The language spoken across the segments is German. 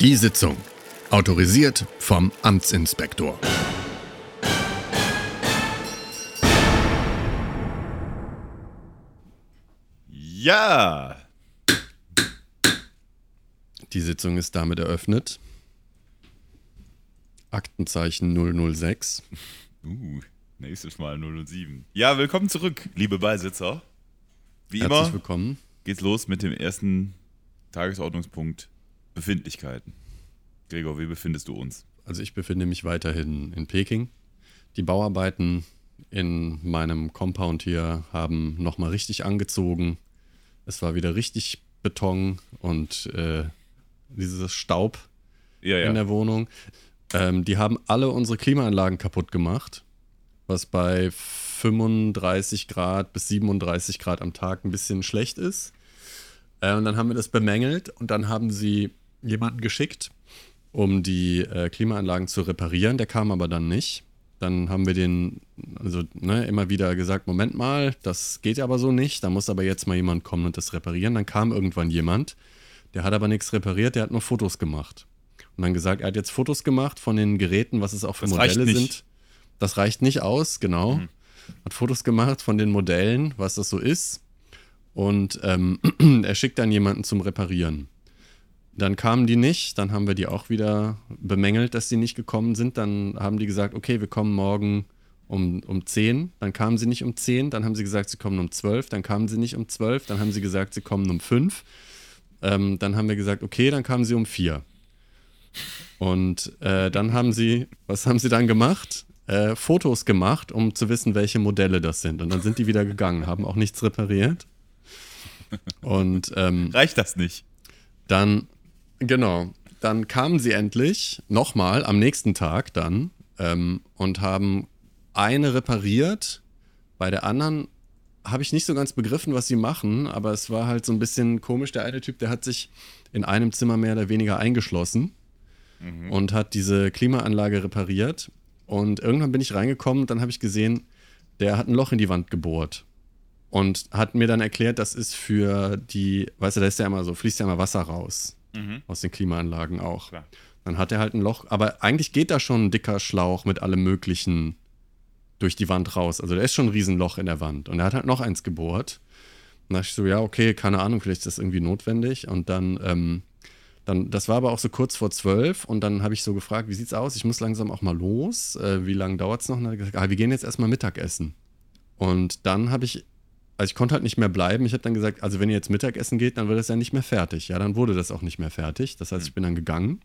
Die Sitzung. Autorisiert vom Amtsinspektor. Ja! Die Sitzung ist damit eröffnet. Aktenzeichen 006. Uh, nächstes Mal 007. Ja, willkommen zurück, liebe Beisitzer. Wie Herzlich immer willkommen. geht's los mit dem ersten Tagesordnungspunkt Befindlichkeiten. Gregor, wie befindest du uns? Also ich befinde mich weiterhin in Peking. Die Bauarbeiten in meinem Compound hier haben nochmal richtig angezogen. Es war wieder richtig Beton und äh, dieses Staub Ja, in der Wohnung. Ähm, die haben alle unsere Klimaanlagen kaputt gemacht, was bei 35 Grad bis 37 Grad am Tag ein bisschen schlecht ist. Äh, und dann haben wir das bemängelt und dann haben sie jemanden geschickt, um die äh, Klimaanlagen zu reparieren. Der kam aber dann nicht. Dann haben wir den, also ne, immer wieder gesagt, Moment mal, das geht aber so nicht. Da muss aber jetzt mal jemand kommen und das reparieren. Dann kam irgendwann jemand, der hat aber nichts repariert, der hat nur Fotos gemacht. Und dann gesagt, er hat jetzt Fotos gemacht von den Geräten, was es auch für Das Modelle sind. Das reicht nicht aus, genau. Mhm. Hat Fotos gemacht von den Modellen, was das so ist. Und ähm, er schickt dann jemanden zum Reparieren. Dann kamen die nicht, dann haben wir die auch wieder bemängelt, dass die nicht gekommen sind. Dann haben die gesagt, okay, wir kommen morgen um, um 10. Dann kamen sie nicht um 10, dann haben sie gesagt, sie kommen um 12. Dann kamen sie nicht um 12, dann haben sie gesagt, sie kommen um 5. Ähm, dann haben wir gesagt, okay, dann kamen sie um 4. Und äh, dann haben sie, was haben sie dann gemacht? Äh, Fotos gemacht, um zu wissen, welche Modelle das sind. Und dann sind die wieder gegangen, haben auch nichts repariert. Und ähm, Reicht das nicht? dann, genau, dann kamen sie endlich nochmal am nächsten Tag dann ähm, und haben eine repariert. Bei der anderen habe ich nicht so ganz begriffen, was sie machen, aber es war halt so ein bisschen komisch. Der eine Typ, der hat sich in einem Zimmer mehr oder weniger eingeschlossen und hat diese Klimaanlage repariert. Und irgendwann bin ich reingekommen und dann habe ich gesehen, der hat ein Loch in die Wand gebohrt. Und hat mir dann erklärt, das ist für die, weißt du, da ist ja immer so, fließt ja immer Wasser raus. Aus den Klimaanlagen auch. Klar. Dann hat er halt ein Loch, aber eigentlich geht da schon ein dicker Schlauch mit allem Möglichen durch die Wand raus. Also da ist schon ein Riesenloch in der Wand. Und er hat halt noch eins gebohrt. Und da dachte ich so, ja, okay, keine Ahnung, vielleicht ist das irgendwie notwendig. Und dann, ähm, dann, das war aber auch so kurz vor zwölf. Und dann habe ich so gefragt, wie sieht's aus? Ich muss langsam auch mal los. Äh, wie lange dauert's noch? Und dann hat er gesagt, ah, wir gehen jetzt erstmal Mittagessen. Und dann habe ich, also ich konnte halt nicht mehr bleiben. Ich habe dann gesagt, also wenn ihr jetzt Mittagessen geht, dann wird das ja nicht mehr fertig. Ja, dann wurde das auch nicht mehr fertig. Das heißt, ich bin dann gegangen.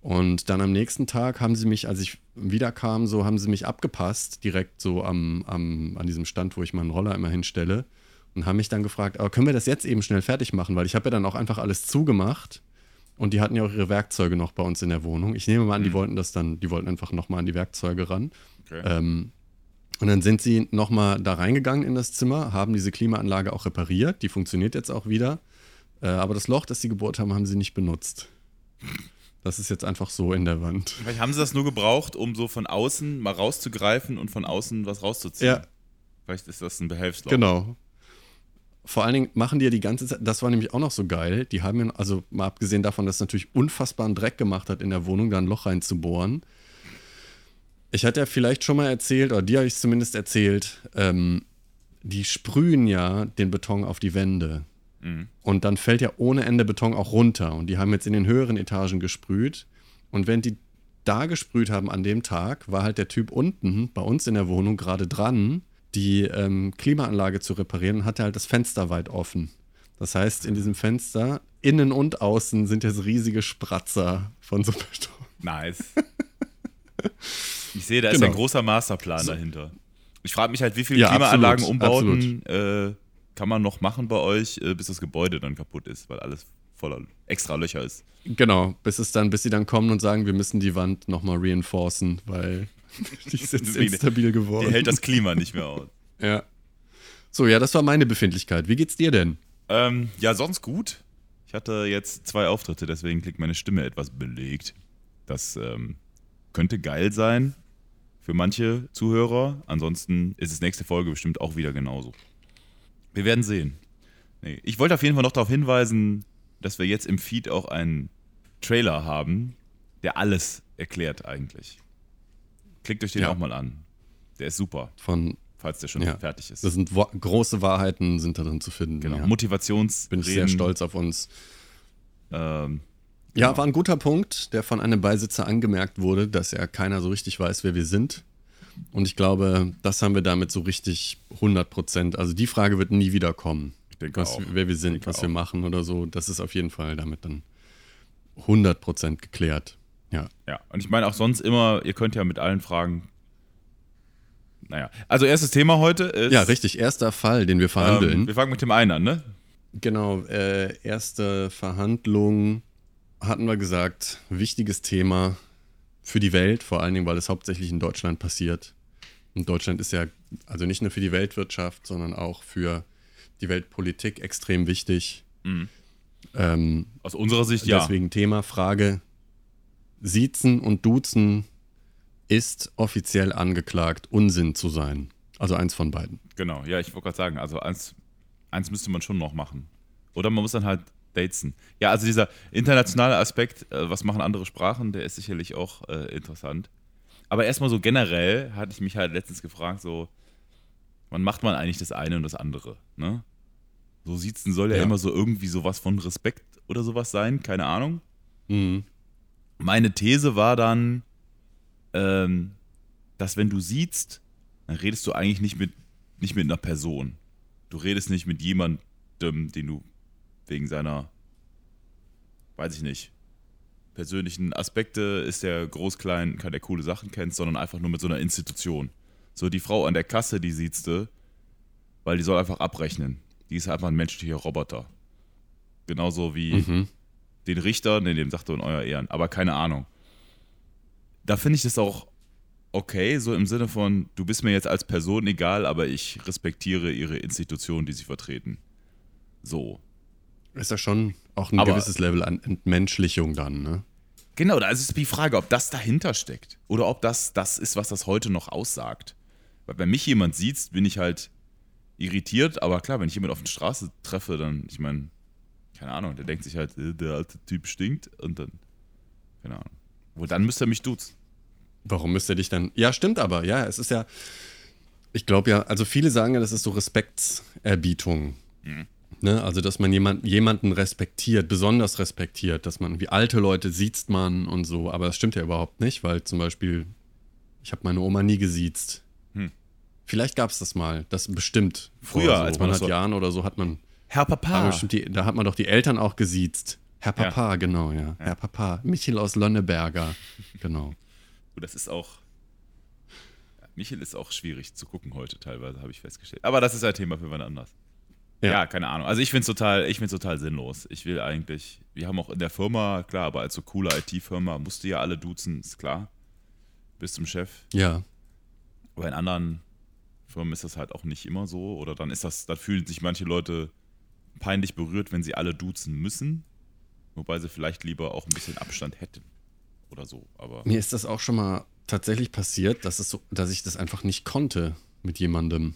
Und dann am nächsten Tag haben sie mich, als ich wiederkam, so haben sie mich abgepasst, direkt so am, am, an diesem Stand, wo ich meinen Roller immer hinstelle. Und haben mich dann gefragt, aber können wir das jetzt eben schnell fertig machen? Weil ich habe ja dann auch einfach alles zugemacht. Und die hatten ja auch ihre Werkzeuge noch bei uns in der Wohnung. Ich nehme mal an, die wollten das dann, die wollten einfach nochmal an die Werkzeuge ran. Okay. Ähm, und dann sind sie nochmal da reingegangen in das Zimmer, haben diese Klimaanlage auch repariert. Die funktioniert jetzt auch wieder. Äh, aber das Loch, das sie gebohrt haben, haben sie nicht benutzt. Das ist jetzt einfach so in der Wand. Vielleicht haben sie das nur gebraucht, um so von außen mal rauszugreifen und von außen was rauszuziehen. Ja. Vielleicht ist das ein Behelfsloch. Genau. Vor allen Dingen machen die ja die ganze Zeit, das war nämlich auch noch so geil, die haben ja, also mal abgesehen davon, dass es natürlich unfassbaren Dreck gemacht hat in der Wohnung, da ein Loch reinzubohren. Ich hatte ja vielleicht schon mal erzählt, oder dir habe ich es zumindest erzählt, ähm, die sprühen ja den Beton auf die Wände. Mhm. Und dann fällt ja ohne Ende Beton auch runter. Und die haben jetzt in den höheren Etagen gesprüht. Und wenn die da gesprüht haben an dem Tag, war halt der Typ unten bei uns in der Wohnung gerade dran, die ähm, Klimaanlage zu reparieren und hatte halt das Fenster weit offen. Das heißt, in diesem Fenster, innen und außen, sind jetzt riesige Spratzer von so Beton. Nice. Ich sehe, da ist Genau. ein großer Masterplan So. dahinter. Ich frage mich halt, wie viele Ja, Klimaanlagen, Umbauten äh, kann man noch machen bei euch, äh, bis das Gebäude dann kaputt ist, weil alles voller extra Löcher ist. Genau, bis es dann, bis sie dann kommen und sagen, wir müssen die Wand nochmal reinforcen, weil die ist jetzt instabil geworden. Die hält das Klima nicht mehr aus. Ja. So, ja, das war meine Befindlichkeit. Wie geht's dir denn? Ähm, ja, sonst gut. Ich hatte jetzt zwei Auftritte, deswegen klingt meine Stimme etwas belegt. Das ähm, könnte geil sein für manche Zuhörer. Ansonsten ist es nächste Folge bestimmt auch wieder genauso. Wir werden sehen. Nee, ich wollte auf jeden Fall noch darauf hinweisen, dass wir jetzt im Feed auch einen Trailer haben, der alles erklärt eigentlich. Klickt euch den Ja. auch mal an. Der ist super, Von, falls der schon Ja. fertig ist. das sind große Wahrheiten sind da drin zu finden. genau. Ja. Motivationsreden. Bin ich sehr stolz auf uns. Ähm, Ja, war ein guter Punkt, der von einem Beisitzer angemerkt wurde, dass ja keiner so richtig weiß, wer wir sind. Und ich glaube, das haben wir damit so richtig 100 Prozent. Also die Frage wird nie wieder kommen, ich denke was, wer wir sind, was auch. wir machen oder so. Das ist auf jeden Fall damit dann 100 Prozent geklärt. Ja, Ja, und ich meine auch sonst immer, ihr könnt ja mit allen Fragen. Naja, also erstes Thema heute ist. ja richtig. Erster Fall, den wir verhandeln. Ähm, wir fangen mit dem einen an, ne? Genau, äh, erste Verhandlung hatten wir gesagt, wichtiges Thema für die Welt, vor allen Dingen, weil es hauptsächlich in Deutschland passiert. Und Deutschland ist ja also nicht nur für die Weltwirtschaft, sondern auch für die Weltpolitik extrem wichtig. Mhm. Ähm, Aus unserer Sicht ja. Deswegen Thema, Frage, Siezen und Duzen ist offiziell angeklagt, Unsinn zu sein. Also eins von beiden. Genau, ja, ich wollte gerade sagen, also eins, eins müsste man schon noch machen. Oder man muss dann halt daten. Ja, also dieser internationale Aspekt, äh, was machen andere Sprachen, der ist sicherlich auch äh, interessant. Aber erstmal so generell hatte ich mich halt letztens gefragt, so, wann macht man eigentlich das eine und das andere, ne? So siezen soll ja, Ja. immer so irgendwie sowas von Respekt oder sowas sein, keine Ahnung. Mhm. Meine These war dann, ähm, dass wenn du siehst, dann redest du eigentlich nicht mit, nicht mit einer Person. Du redest nicht mit jemandem, den du wegen seiner, weiß ich nicht, persönlichen Aspekte ist der groß, klein, kann der coole Sachen kennst, sondern einfach nur mit so einer Institution. So die Frau an der Kasse, die siehst du, weil die soll einfach abrechnen. Die ist einfach ein menschlicher Roboter. Genauso wie Mhm. den Richter, ne, dem sagt du in euer Ehren, aber keine Ahnung. Da finde ich das auch okay, so im Sinne von, du bist mir jetzt als Person egal, aber ich respektiere ihre Institution, die sie vertreten. So. Ist ja schon auch ein Aber- gewisses Level an Entmenschlichung dann, ne? Genau, da ist es die Frage, ob das dahinter steckt. Oder ob das das ist, was das heute noch aussagt. Weil wenn mich jemand sieht, bin ich halt irritiert, aber klar, wenn ich jemanden auf der Straße treffe, dann, ich meine, keine Ahnung, der denkt sich halt, äh, der alte Typ stinkt und dann, keine Ahnung. Wo dann müsste er mich duzen. Warum müsste dich dann. Ja, stimmt aber, ja, es ist ja. Ich glaube ja, also viele sagen ja, das ist so Respektserbietung. Mhm. Ne? Also, dass man jemand, jemanden respektiert, besonders respektiert, dass man, wie alte Leute sieht man und so, aber das stimmt ja überhaupt nicht, weil zum Beispiel, ich habe meine Oma nie gesiezt. Hm. Vielleicht gab es das mal, das bestimmt. Früher, so als man das 100 so- Jahren oder so hat man Herr Papa. die, da hat man doch die Eltern auch gesiezt. Herr Papa, genau, ja. Herr Papa. Michel aus Lonneberger. Genau. Das ist auch. Ja, Michel ist auch schwierig zu gucken heute teilweise, habe ich festgestellt. Aber das ist ein Thema für wann anders. Ja, Ja. keine Ahnung. Also ich finde es total, ich find's total sinnlos. Ich will eigentlich, wir haben auch in der Firma, klar, aber als so coole IT-Firma musst du ja alle duzen, ist klar. Bis zum Chef. Ja. Aber in anderen Firmen ist das halt auch nicht immer so. Oder dann ist das, dann fühlen sich manche Leute peinlich berührt, wenn sie alle duzen müssen. Wobei sie vielleicht lieber auch ein bisschen Abstand hätten. Oder so. Aber Mir ist das auch schon mal tatsächlich passiert, dass, es so, dass ich das einfach nicht konnte mit jemandem.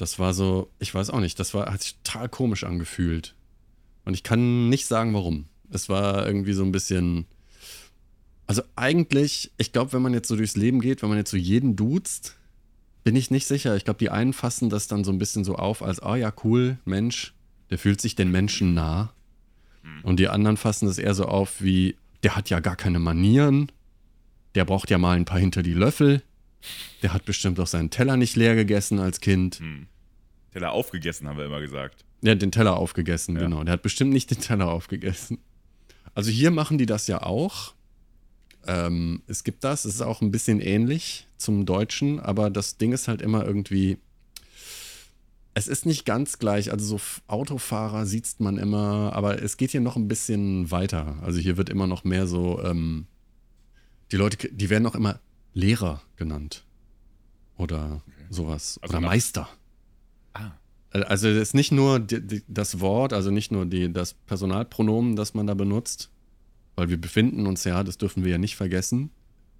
Das war so, ich weiß auch nicht, das war, hat sich total komisch angefühlt. Und ich kann nicht sagen, warum. Es war irgendwie so ein bisschen. Also eigentlich, ich glaube, wenn man jetzt so durchs Leben geht, wenn man jetzt so jeden duzt, bin ich nicht sicher. Ich glaube, die einen fassen das dann so ein bisschen so auf, als, ah ja, cool, Mensch, der fühlt sich den Menschen nah. Und die anderen fassen das eher so auf wie, der hat ja gar keine Manieren, der braucht ja mal ein paar hinter die Löffel, der hat bestimmt auch seinen Teller nicht leer gegessen als Kind. hm. Teller aufgegessen, haben wir immer gesagt. Hat den Teller aufgegessen, Ja. genau. Der hat bestimmt nicht den Teller aufgegessen. Also hier machen die das ja auch. Ähm, es gibt das, es ist auch ein bisschen ähnlich zum Deutschen, aber das Ding ist halt immer irgendwie. Es ist nicht ganz gleich. Also so Autofahrer sieht man immer, aber es geht hier noch ein bisschen weiter. Also hier wird immer noch mehr so. Ähm, die Leute, die werden auch immer Lehrer genannt. Oder sowas. Also Oder Meister. Also es ist nicht nur die, die, das Wort, also nicht nur die, das Personalpronomen, das man da benutzt, weil wir befinden uns ja, das dürfen wir ja nicht vergessen.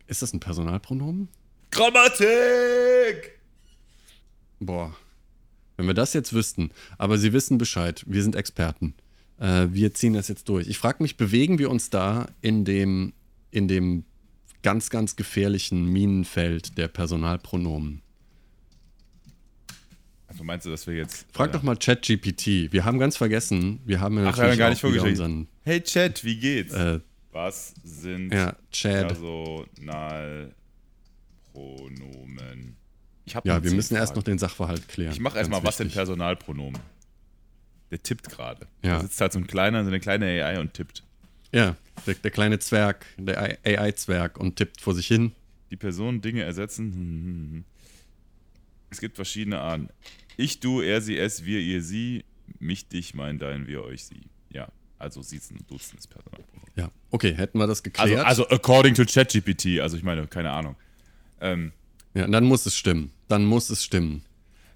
Ist das ein Personalpronomen? Grammatik! Boah, wenn wir das jetzt wüssten, aber Sie wissen Bescheid, wir sind Experten. Äh, wir ziehen das jetzt durch. Ich frage mich, bewegen wir uns da in dem, in dem ganz, ganz gefährlichen Minenfeld der Personalpronomen? Also meinst du, dass wir jetzt. Frag ja. doch mal ChatGPT. Wir haben ganz vergessen, wir haben ja Ach, natürlich gar nicht unseren, Hey Chat, wie geht's? äh, was sind ja, Chad. Personalpronomen? Ich hab ja, wir müssen erst noch Fragen. den Sachverhalt klären. Ich mache erstmal, was sind. Personalpronomen? Der tippt gerade. Ja. Da sitzt halt so ein kleiner, so eine kleine AI und tippt. Ja, der, der kleine Zwerg, der AI-Zwerg und tippt vor sich hin. Die Personen Dinge ersetzen. Es gibt verschiedene Arten. Ich, du, er, sie, es, wir, ihr, sie, mich, dich, mein, dein, wir, euch, sie. Ja, also Siezen Duzen ist Personalpronomen. Ja, okay, hätten wir das Also, geklärt. also according to ChatGPT, also ich meine, keine Ahnung. Ähm, ja, dann muss es stimmen. Dann muss es stimmen.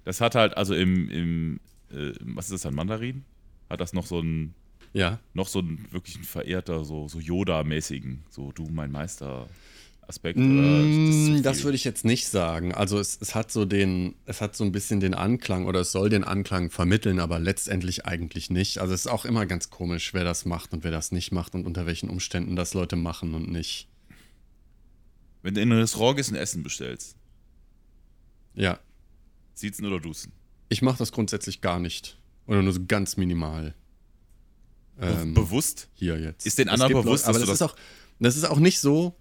das hat halt, also im, im äh, was ist das dann, Mandarin? Hat das noch so ein, Ja, noch so ein wirklich ein verehrter, so, so Yoda-mäßigen, so du, mein Meister. Aspekt Mm, oder das würde ich jetzt nicht sagen. Also es, es hat so den, es hat so ein bisschen den Anklang oder es soll den Anklang vermitteln, aber letztendlich eigentlich nicht. Also es ist auch immer ganz komisch, wer das macht und wer das nicht macht und unter welchen Umständen das Leute machen und nicht. Wenn du in ein Restaurant gehst und Essen bestellst, Ja, siezen oder duzen? ich mache das grundsätzlich gar nicht. Oder nur so ganz minimal. Ähm, bewusst? hier jetzt. Ist den anderen bewusst, Leute, aber dass das du ist auch, das ist auch nicht so.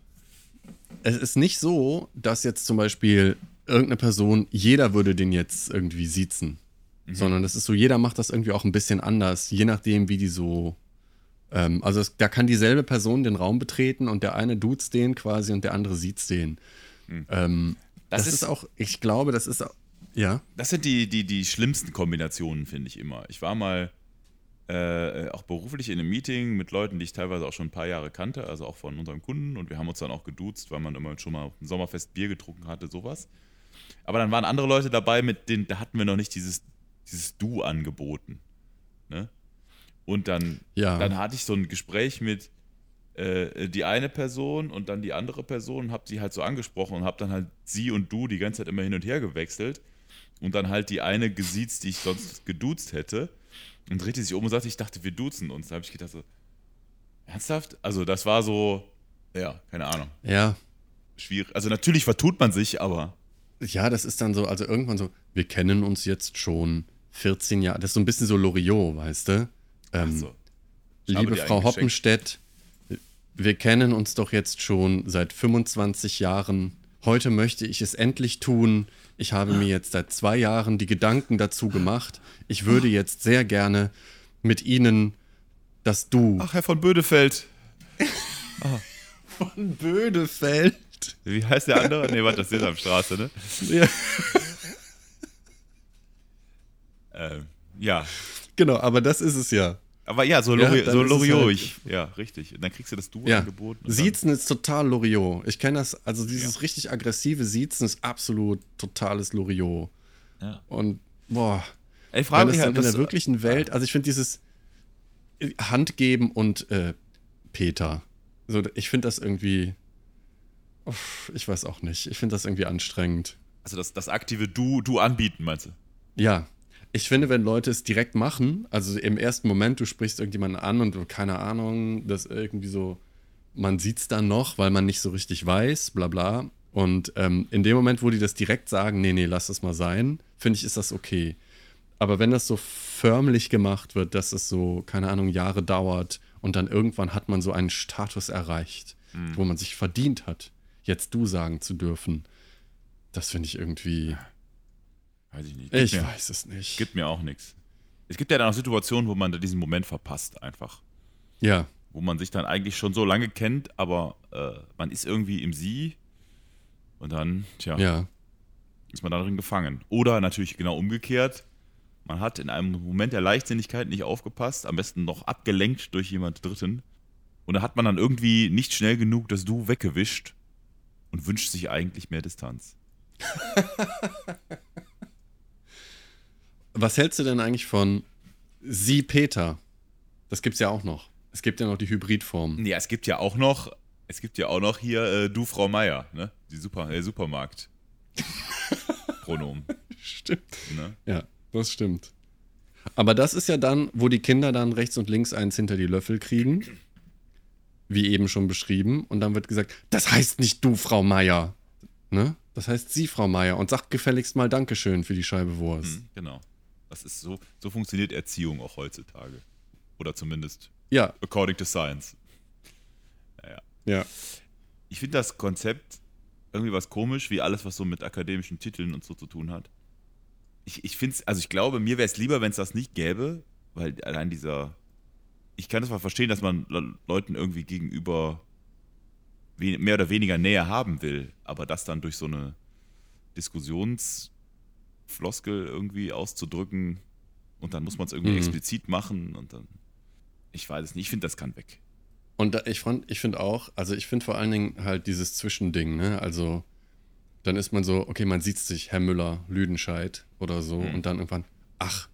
Es ist nicht so, dass jetzt zum Beispiel irgendeine Person, jeder würde den jetzt irgendwie siezen. Mhm. Sondern das ist so, jeder macht das irgendwie auch ein bisschen anders, je nachdem, wie die so. Ähm, also es, da kann dieselbe Person den Raum betreten und der eine duzt den quasi und der andere sieht's den. Ähm, das, Mhm. Das ist, ist- auch, ich glaube, das ist auch. Ja. Das sind die, die, die schlimmsten Kombinationen, finde ich immer. Ich war mal äh, auch beruflich in einem Meeting mit Leuten, die ich teilweise auch schon ein paar Jahre kannte, also auch von unserem Kunden. Und wir haben uns dann auch geduzt, weil man immer schon mal dem Sommerfest Bier getrunken hatte, sowas. Aber dann waren andere Leute dabei, mit denen, da hatten wir noch nicht dieses, dieses Du angeboten. Ne? Und dann, Ja. dann hatte ich so ein Gespräch mit äh, die eine Person und dann die andere Person und habe sie halt so angesprochen und habe dann halt sie und du die ganze Zeit immer hin und her gewechselt und dann halt die eine gesiezt, die ich sonst geduzt hätte und drehte sich um und sagte, ich dachte, wir duzen uns. Da habe ich gedacht so, ernsthaft? Also das war so, ja, keine Ahnung, Ja. schwierig. Also natürlich vertut man sich, aber Ja, das ist dann so, also irgendwann so, wir kennen uns jetzt schon 14 Jahre. Das ist so ein bisschen so Loriot, weißt du? Ähm, so. Liebe Frau. Hoppenstedt, wir kennen uns doch jetzt schon seit 25 Jahren. Heute möchte ich es endlich tun. Ich habe mir jetzt seit zwei Jahren die Gedanken dazu gemacht. Ich würde jetzt sehr gerne mit Ihnen das Du Ach, Herr von Bödefeld. von Bödefeld. Wie heißt der andere? nee, warte, das ist am Straße, ne? Ja, Ähm, ja. genau, aber das ist es ja. Aber ja, so, Ja, Lori dann so Loriot. halt- ich- Ja, richtig. Und dann kriegst du das Du Ja, angeboten. Siezen ist total Loriot. Ich kenne das, also dieses richtig aggressive Siezen ist absolut totales Loriot. Ja. Und boah, wenn frage mich halt, in der wirklichen Welt, also ich finde dieses Handgeben und äh, Peter, so, ich finde das irgendwie, uff, ich weiß auch nicht, ich finde das irgendwie anstrengend. also das, das aktive Du, Du anbieten, meinst du? Ja, ich finde, wenn Leute es direkt machen, also im ersten Moment, du sprichst irgendjemanden an und keine Ahnung, das irgendwie so, man sieht es dann noch, weil man nicht so richtig weiß, bla bla. Und ähm, in dem Moment, wo die das direkt sagen, nee, nee, lass das mal sein, finde ich, ist das okay. Aber wenn das so förmlich gemacht wird, dass es so, keine Ahnung, Jahre dauert und dann irgendwann hat man so einen Status erreicht, wo man sich verdient hat, jetzt du sagen zu dürfen, das finde ich irgendwie, Weiß ich nicht. Gibt ich mir, weiß es nicht. Gibt mir auch nichts. Es gibt ja dann auch Situationen, wo man diesen Moment verpasst einfach. Ja, Wo man sich dann eigentlich schon so lange kennt, aber äh, man ist irgendwie im Sie und dann, tja, ja. ist man darin gefangen. Oder natürlich genau umgekehrt. Man hat in einem Moment der Leichtsinnigkeit nicht aufgepasst, am besten noch abgelenkt durch jemand Dritten. Und da hat man dann irgendwie nicht schnell genug das Du weggewischt und wünscht sich eigentlich mehr Distanz. Was hältst du denn eigentlich von Sie Peter? Das gibt's ja auch noch. Es gibt ja noch die Hybridform. Ja, es gibt ja auch noch, es gibt ja auch noch hier äh, Du Frau Meier, ne? Die Super, äh, Supermarkt. Pronomen. Stimmt. Ne? Ja, das stimmt. Aber das ist ja dann, wo die Kinder dann rechts und links eins hinter die Löffel kriegen, wie eben schon beschrieben, und dann wird gesagt, das heißt nicht du, Frau Meier. Ne? Das heißt sie, Frau Meier, und sagt gefälligst mal Dankeschön für die Scheibe Wurst. Hm, genau. Das ist so, so funktioniert Erziehung auch heutzutage. Oder zumindest Ja, according to science. ja. Ich finde das Konzept irgendwie was komisch, wie alles, was so mit akademischen Titeln und so zu tun hat. Ich, ich finde es, also ich glaube, mir wäre es lieber, wenn es das nicht gäbe, weil allein dieser. Ich kann das mal verstehen, dass man Le- Leuten irgendwie gegenüber mehr oder weniger Nähe haben will, aber das dann durch so eine Diskussionsfloskel irgendwie auszudrücken und dann muss man es irgendwie Mhm. explizit machen und dann. Ich weiß es nicht, ich finde, das kann weg. Und da, ich, fand- ich finde auch, also ich finde vor allen Dingen halt dieses Zwischending, ne? Also dann ist man so, okay, man sieht sich, Herr Müller, Lüdenscheid oder so, Mhm. und dann irgendwann, ach,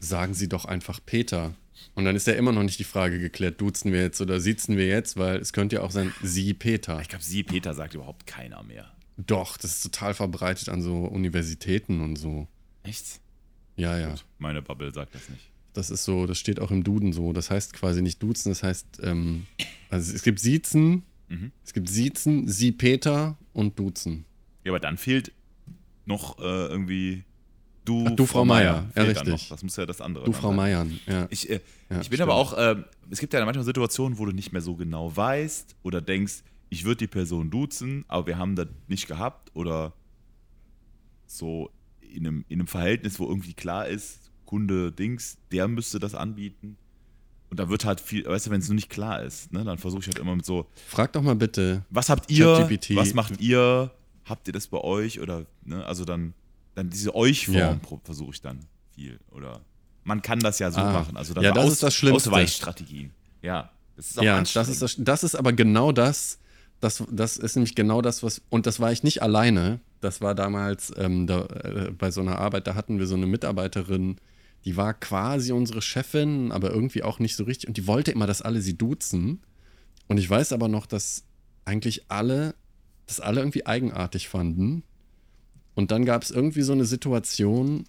sagen Sie doch einfach Peter. Und dann ist ja immer noch nicht die Frage geklärt, duzen wir jetzt oder siezen wir jetzt, weil es könnte ja auch sein, Sie Peter. Ich glaube, sie, Peter, sagt überhaupt keiner mehr. Doch, das ist total verbreitet an so Universitäten und so. Echt? Ja, ja. Gut, meine Bubble sagt das nicht. Das ist so, das steht auch im Duden so. Das heißt quasi nicht duzen, das heißt, ähm, also es gibt Siezen, Mhm. es gibt Siezen, Sie Peter und Duzen. Ja, aber dann fehlt noch äh, irgendwie du, Ach, du, Frau Meier. Ja, richtig. Das muss ja das andere Du, Frau sein. Meiern, ja. Ich, äh, Ja, ich bin stimmt. aber auch, äh, es gibt ja manchmal Situationen, wo du nicht mehr so genau weißt oder denkst, ich würde die Person duzen, aber wir haben das nicht gehabt oder so in einem, in einem Verhältnis, wo irgendwie klar ist, Kunde Dings, der müsste das anbieten. Und da wird halt viel, weißt du, wenn es nur nicht klar ist, ne, dann versuche ich halt immer mit so, Frag doch mal bitte. was habt ihr, was macht ihr, habt ihr das bei euch oder, ne, also dann, dann diese Euch-Form Ja. versuche ich dann viel oder man kann das ja so Ah. machen, also dann Ja, das ist das Schlimmste. Ausweichstrategien. Ja, das ist auch Ja, das ist, das, das ist aber genau das, das, das ist nämlich genau das, was, und das war ich nicht alleine. Das war damals ähm, da, äh, bei so einer Arbeit, da hatten wir so eine Mitarbeiterin, die war quasi unsere Chefin, aber irgendwie auch nicht so richtig. Und die wollte immer, dass alle sie duzen. Und ich weiß aber noch, dass eigentlich alle, das alle irgendwie eigenartig fanden. Und dann gab es irgendwie so eine Situation,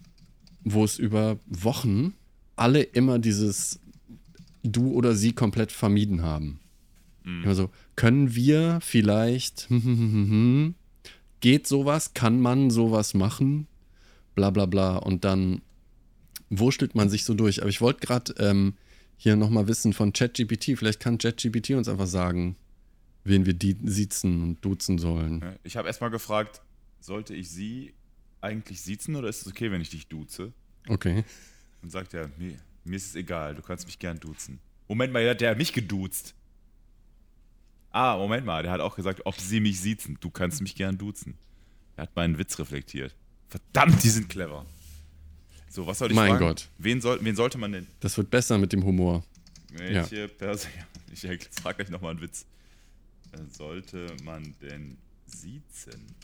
wo es über Wochen alle immer dieses du oder sie komplett vermieden haben. Immer so, können wir vielleicht, geht sowas, kann man sowas machen, bla bla bla. Und dann wurschtelt man sich so durch. Aber ich wollte gerade ähm, hier nochmal wissen von ChatGPT, vielleicht kann ChatGPT uns einfach sagen, wen wir die siezen und duzen sollen. Ich habe erstmal gefragt, sollte ich sie eigentlich siezen oder ist es okay, wenn ich dich duze? Okay. Und sagt er, mir, mir ist es egal, du kannst mich gern duzen. Moment mal, der hat mich geduzt. Ah, Moment mal, der hat auch gesagt, ob sie mich siezen. Du kannst mich gern duzen. Er hat meinen Witz reflektiert. Verdammt, die sind clever. So, was soll ich Mein fragen? Gott. Wen, soll, wen sollte man denn? Das wird besser mit dem Humor. Welche Person. Ich frage gleich nochmal einen Witz. Sollte man denn siezen?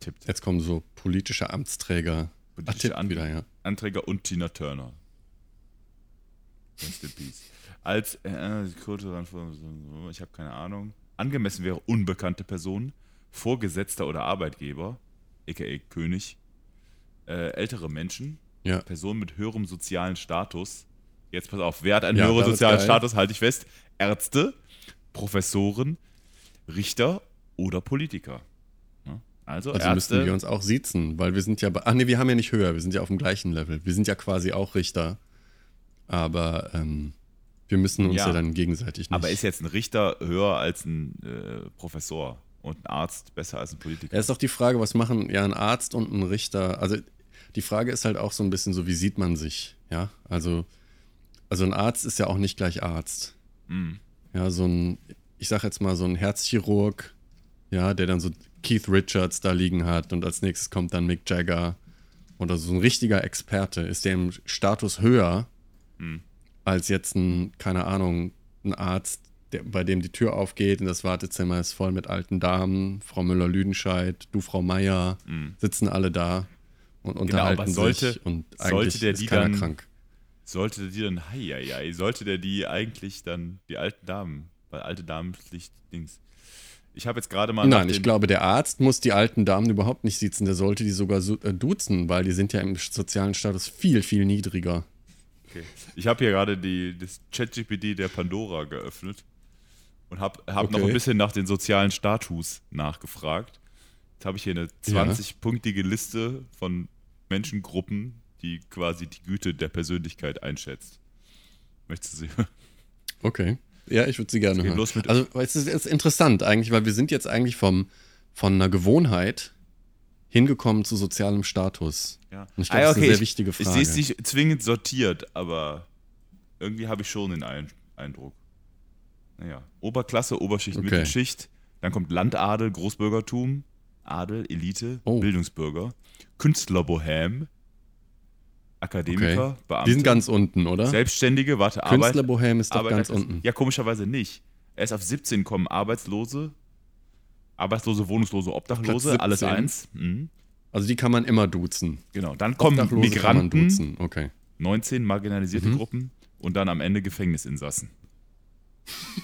Tippt. Jetzt kommen so politische Amtsträger. Politische Tipp An- wieder, ja. Anträger und Tina Turner. Rest in peace. Als äh, ich habe keine Ahnung. Angemessen wäre unbekannte Person, Vorgesetzter oder Arbeitgeber, aka König, äh, ältere Menschen, Ja. Personen mit höherem sozialen Status. Jetzt pass auf, wer hat einen Ja, höheren sozialen. Status? Halte ich fest. Ärzte, Professoren, Richter oder Politiker. Ja, Also, Also müssten wir uns auch siezen, weil wir sind ja. Ach nee, wir haben ja nicht höher, wir sind ja auf dem gleichen Level. Wir sind ja quasi auch Richter. Aber ähm, wir müssen uns ja, Ja. dann gegenseitig nicht. Aber ist jetzt ein Richter höher als ein äh, Professor und ein Arzt besser als ein Politiker? Ja, ist doch die Frage, was machen ja ein Arzt und ein Richter? Also die Frage ist halt auch so ein bisschen so, wie sieht man sich? Ja, also, also ein Arzt ist ja auch nicht gleich Arzt. Mhm. Ja, so ein, ich sag jetzt mal so ein Herzchirurg, ja, der dann so Keith Richards da liegen hat und als nächstes kommt dann Mick Jagger oder so ein richtiger Experte. Ist der im Status höher Mhm. als jetzt ein, keine Ahnung, ein Arzt, der, bei dem die Tür aufgeht und das Wartezimmer ist voll mit alten Damen, Frau Müller-Lüdenscheid, du Frau Meier, Mhm. sitzen alle da und Genau, unterhalten aber sollte- sich und sollte eigentlich der ist die keiner dann- krank. Sollte die dann, heieiei, sollte der die eigentlich dann, die alten Damen, weil alte Damenpflicht, Dings. Ich habe jetzt gerade mal. Nein, ich glaube, der Arzt muss die alten Damen überhaupt nicht sitzen. Der sollte die sogar so, äh, duzen, weil die sind ja im sozialen Status viel, viel niedriger. Okay. Ich habe hier gerade die, das ChatGPT der Pandora geöffnet und habe hab noch Okay. ein bisschen nach den sozialen Status nachgefragt. Jetzt habe ich hier eine 20-punktige Liste von Menschengruppen, die quasi die Güte der Persönlichkeit einschätzt. Möchtest du sie hören? Okay. Ja, ich würde sie gerne hören. also, es ist, ist interessant eigentlich, weil wir sind jetzt eigentlich vom, von einer Gewohnheit hingekommen zu sozialem Status. Ja. Und ich glaube, das ist eine sehr wichtige Ich Frage. sehe es nicht zwingend sortiert, aber irgendwie habe ich schon den Ein Eindruck. Naja, Oberklasse, Oberschicht, Okay. Mittelschicht, dann kommt Landadel, Großbürgertum, Adel, Elite, Oh. Bildungsbürger, Künstlerbohem, Akademiker, okay. Beamte, Die sind ganz unten, oder? Selbstständige, warte, Arbeit, Künstlerbohem ist doch Arbeiter- ganz unten. Ja, komischerweise nicht. Erst auf 17 kommen Arbeitslose, Arbeitslose, Wohnungslose, Obdachlose, alles 17. eins. Mhm. Also die kann man immer duzen. Genau, dann kommen Obdachlose kann man Migranten, duzen. Okay. 19 marginalisierte Mhm. Gruppen und dann am Ende Gefängnisinsassen.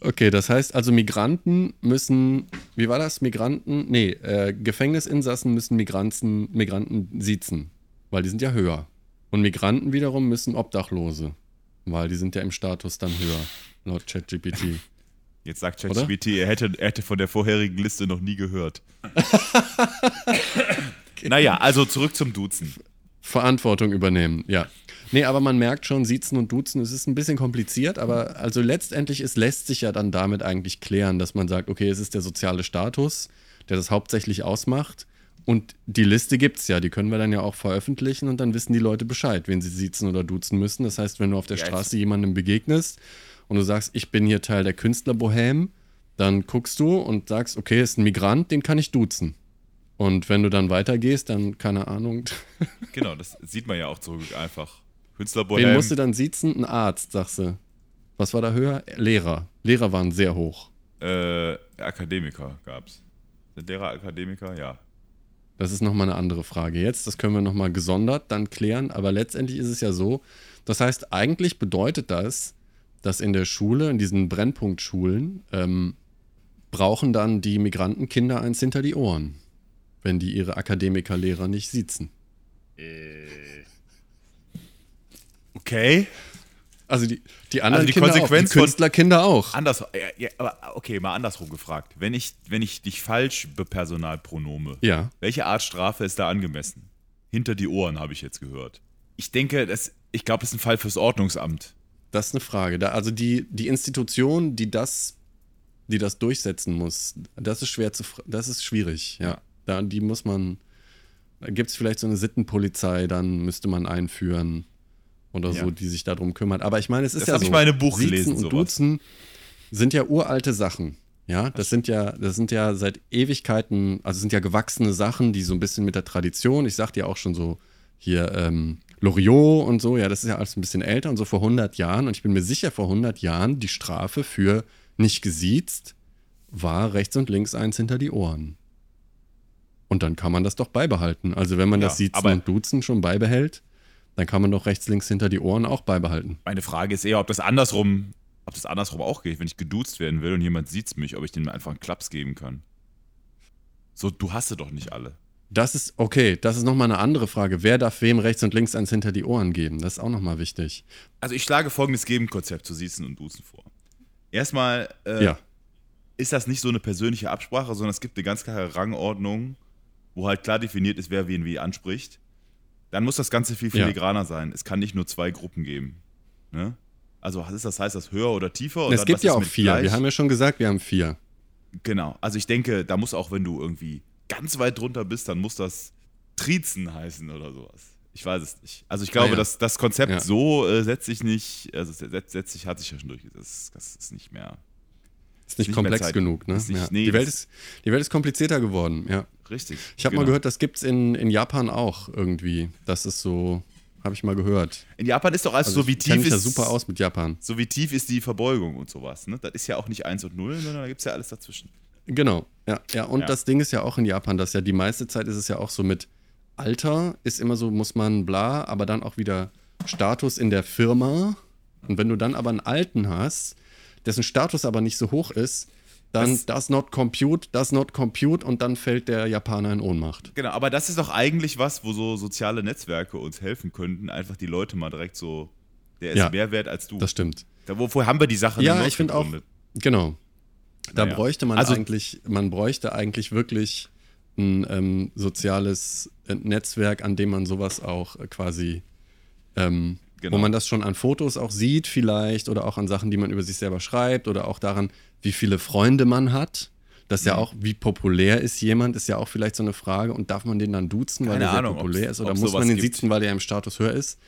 Okay, das heißt also Migranten müssen, wie war das? Migranten, nee, äh, Gefängnisinsassen müssen Migranten, Migranten siezen, weil die sind ja höher. Und Migranten wiederum müssen Obdachlose, weil die sind ja im Status dann höher, laut ChatGPT. Jetzt sagt? ChatGPT, er hätte, er hätte von der vorherigen Liste noch nie gehört. Naja, also zurück zum Duzen. Verantwortung übernehmen, ja. Nee, aber man merkt schon, Siezen und Duzen, es ist ein bisschen kompliziert, aber also letztendlich, es lässt sich ja dann damit eigentlich klären, dass man sagt, okay, es ist der soziale Status, der das hauptsächlich ausmacht. Und die Liste gibt's ja, die können wir dann ja auch veröffentlichen und dann wissen die Leute Bescheid, wen sie siezen oder duzen müssen. Das heißt, wenn du auf der Ja, Straße jemandem begegnest und du sagst, ich bin hier Teil der Künstlerbohem, dann guckst du und sagst, okay, ist ein Migrant, den kann ich duzen. Und wenn du dann weitergehst, dann, keine Ahnung, Genau, das sieht man ja auch zurück einfach. Wen Künstlerbohem. musst du dann siezen? Ein Arzt, sagst du. Was war da höher? Lehrer. Lehrer waren sehr hoch. Äh, Akademiker gab's. Sind Lehrer Akademiker? Ja. Das ist nochmal eine andere Frage. Jetzt, das können wir nochmal gesondert dann klären, aber letztendlich ist es ja so, das heißt, eigentlich bedeutet das, dass in der Schule, in diesen Brennpunktschulen, ähm, brauchen dann die Migrantenkinder eins hinter die Ohren, wenn die ihre Akademikerlehrer nicht siezen. Okay. Also die, die anderen Also die Kinder Konsequenz auch, die Künstlerkinder auch. Anders, ja, aber okay, mal andersrum gefragt. Wenn ich, wenn ich dich falsch bepersonalpronome, Ja. welche Art Strafe ist da angemessen? Hinter die Ohren, habe ich jetzt gehört. Ich denke, das, ich glaube, das ist ein Fall fürs Ordnungsamt. Das ist eine Frage. Da, also die, die Institution, die das, die das durchsetzen muss, das ist schwer zu das ist schwierig, ja. Da, die muss man. Da gibt es vielleicht so eine Sittenpolizei, dann müsste man einführen oder so, Ja. die sich darum kümmert. Aber ich meine, es ist Das ja so. ich einem Buch Siezen und sowas. Duzen sind ja uralte Sachen. Ja, das sind ja, das sind ja seit Ewigkeiten, also sind ja gewachsene Sachen, die so ein bisschen mit der Tradition, ich sagte ja auch schon so hier ähm, Loriot und so, ja, das ist ja alles ein bisschen älter und so vor 100 Jahren und ich bin mir sicher, vor 100 Jahren die Strafe für nicht gesiezt war rechts und links eins hinter die Ohren. Und dann kann man das doch beibehalten. Also wenn man Ja, das Siezen und Duzen schon beibehält, dann kann man doch rechts, links hinter die Ohren auch beibehalten. Meine Frage ist eher, ob das andersrum, ob das andersrum auch geht, wenn ich geduzt werden will und jemand sieht mich, ob ich dem einfach einen Klaps geben kann. So, du hast sie doch nicht alle. Das ist, okay, das ist nochmal eine andere Frage. Wer darf wem rechts und links eins hinter die Ohren geben? Das ist auch nochmal wichtig. Also ich schlage folgendes Gegenkonzept zu Siezen und Duzen vor. Erstmal äh, ja. ist das nicht so eine persönliche Absprache, sondern es gibt eine ganz klare Rangordnung, wo halt klar definiert ist, wer wen wie anspricht. Dann muss das Ganze viel Ja. filigraner sein. Es kann nicht nur zwei Gruppen geben. Ne? Also was ist das, heißt das höher oder tiefer? Und es gibt ja auch vier. gleich? Wir haben ja schon gesagt, wir haben vier. Genau. Also ich denke, da muss auch, wenn du irgendwie ganz weit drunter bist, dann muss das Trizen heißen oder sowas. Ich weiß es nicht. Also ich glaube, Ah, ja. dass das Konzept Ja. so äh, setzt sich nicht, also setzt, setzt sich, hat sich ja schon durch. Das, ist nicht mehr Ist nicht nicht komplex genug, ne? Ist nicht- ja. nee, die, Welt ist, die Welt ist komplizierter geworden, ja. richtig. Ich habe Genau. mal gehört, das gibt es in, in Japan auch irgendwie. Das ist so, habe ich mal gehört. In Japan ist doch also, so wie tief mich ja ist super aus mit Japan. So wie tief ist die Verbeugung und sowas. Ne? Das ist ja auch nicht 1 und 0, sondern da gibt es ja alles dazwischen. Genau, ja. ja. Und Ja. das Ding ist ja auch in Japan, dass ja die meiste Zeit ist es ja auch so mit Alter ist immer so, muss man bla, aber dann auch wieder Status in der Firma. Und wenn du dann aber einen Alten hast, dessen Status aber nicht so hoch ist, dann Das- does not compute, does not compute und dann fällt der Japaner in Ohnmacht. Genau, aber das ist doch eigentlich was, wo so soziale Netzwerke uns helfen könnten, einfach die Leute mal direkt so, der ist Ja, mehr wert als du. Das stimmt. Da, wofür haben wir die Sache Ja, ich finde auch, genau. Da Naja. bräuchte man Also- eigentlich, man bräuchte eigentlich wirklich ein ähm, soziales äh, Netzwerk, an dem man sowas auch äh, quasi, ähm, Genau. wo man das schon an Fotos auch sieht vielleicht oder auch an Sachen, die man über sich selber schreibt oder auch daran, wie viele Freunde man hat. Das ist ja Mhm. auch, wie populär ist jemand, ist ja auch vielleicht so eine Frage. Und darf man den dann duzen, weil Keine er sehr populär ist? Oder muss man den gibt. sitzen, weil er im Status höher ist?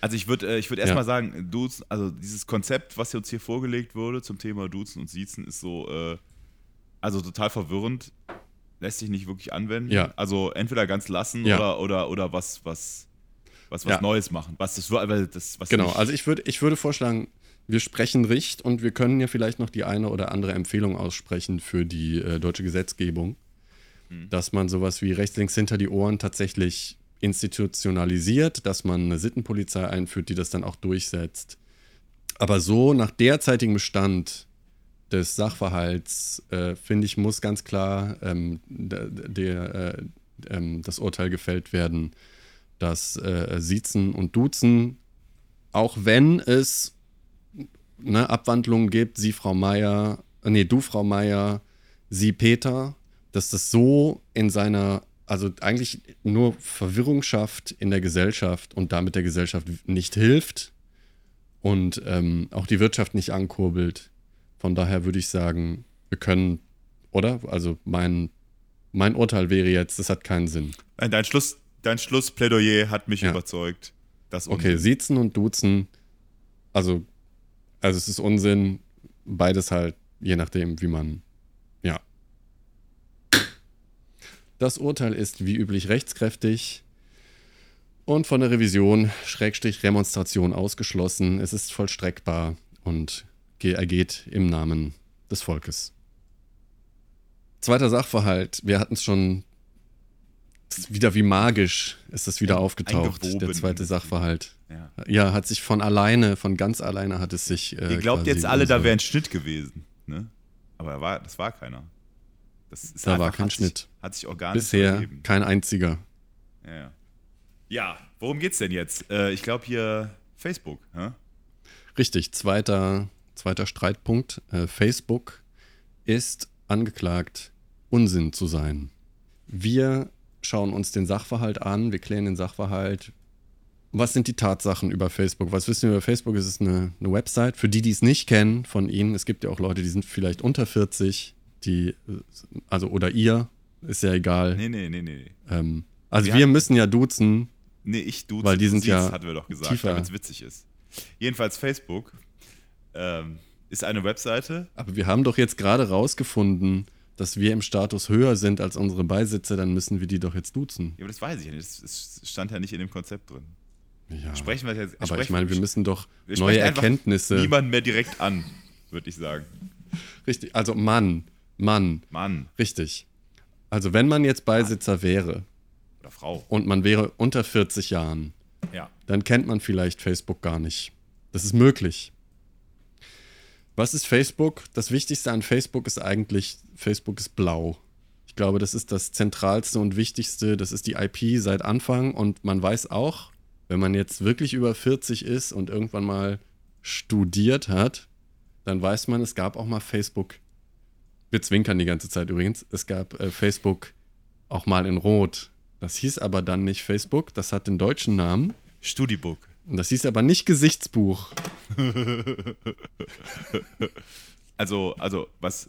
Also ich würde äh, ich würd Ja. erstmal sagen, Duzen, also dieses Konzept, was uns hier vorgelegt wurde zum Thema Duzen und Siezen, ist so, äh, also total verwirrend, lässt sich nicht wirklich anwenden. Ja. Also entweder ganz lassen Ja. oder, oder, oder was, was, was, was Ja. Neues machen. Was das, das was Genau, nicht- also ich würde ich würde vorschlagen, wir sprechen Richt und wir können ja vielleicht noch die eine oder andere Empfehlung aussprechen für die äh, deutsche Gesetzgebung, Hm. dass man sowas wie rechts, links hinter die Ohren tatsächlich institutionalisiert, dass man eine Sittenpolizei einführt, die das dann auch durchsetzt. Aber so nach derzeitigem Bestand des Sachverhalts, äh, finde ich, muss ganz klar ähm, der, der, äh, ähm, das Urteil gefällt werden, dass äh, Siezen und Duzen, auch wenn es ne, Abwandlungen gibt, sie Frau Meier, äh, nee, du Frau Meier, sie Peter, dass das so in seiner, also eigentlich nur Verwirrung schafft in der Gesellschaft und damit der Gesellschaft nicht hilft und ähm, auch die Wirtschaft nicht ankurbelt. Von daher würde ich sagen, wir können, oder? Also mein, mein Urteil wäre jetzt, das hat keinen Sinn. Dein, Schluss, dein Schlussplädoyer hat mich Ja. überzeugt. Das Okay, siezen und duzen, also, also es ist Unsinn, beides halt, je nachdem, wie man, ja. Das Urteil ist wie üblich rechtskräftig und von der Revision, Schrägstrich Remonstration ausgeschlossen. Es ist vollstreckbar und ge- ergeht im Namen des Volkes. Zweiter Sachverhalt, wir hatten es schon, wieder wie magisch ist es wieder aufgetaucht, der zweite Sachverhalt. Ja. Ja, hat sich von alleine, von ganz alleine hat es sich. Äh, Ihr glaubt jetzt alle, da wäre ein Schnitt gewesen. Ne? Aber er war, das war keiner. Das ist Da war einfach- kein hat sich, Schnitt. Hat sich organisch Bisher ergeben. kein einziger. Ja, ja. ja, worum geht's denn jetzt? Äh, ich glaube hier Facebook. Hä? Richtig, zweiter, zweiter Streitpunkt. Äh, Facebook ist angeklagt, Unsinn zu sein. Wir schauen uns den Sachverhalt an, wir klären den Sachverhalt. Was sind die Tatsachen über Facebook? Was wissen wir über Facebook? Es ist eine, eine Website. Für die, die es nicht kennen von Ihnen, es gibt ja auch Leute, die sind vielleicht unter 40, die, also oder ihr, ist ja egal. Nee, nee, nee, nee. Ähm, also Wir wir hatten- müssen ja duzen. Nee, ich du Weil die sind ja hatten wir doch gesagt, damit es witzig ist. Jedenfalls Facebook ähm, ist eine Webseite. Aber wir haben doch jetzt gerade rausgefunden, dass wir im Status höher sind als unsere Beisitzer, dann müssen wir die doch jetzt duzen. Ja, aber das weiß ich nicht. Das, stand ja nicht in dem Konzept drin. Ja. Sprechen wir jetzt. aber sprechen ich meine, wir müssen doch wir neue Erkenntnisse. niemanden mehr direkt an, würde ich sagen. Richtig, also Mann, Mann, Mann richtig. Also wenn man jetzt Beisitzer wäre oder Frau. und man wäre unter 40 Jahren, Ja. dann kennt man vielleicht Facebook gar nicht. Das ist möglich. Was ist Facebook? Das Wichtigste an Facebook ist eigentlich, Facebook ist blau. Ich glaube, das ist das Zentralste und Wichtigste. Das ist die IP seit Anfang und man weiß auch, wenn man jetzt wirklich über 40 ist und irgendwann mal studiert hat, dann weiß man, es gab auch mal Facebook. Wir zwinkern die ganze Zeit übrigens. Es gab äh, Facebook auch mal in Rot. Das hieß aber dann nicht Facebook, das hat den deutschen Namen. Studiebook. Und Das hieß aber nicht Gesichtsbuch. Also, also, was.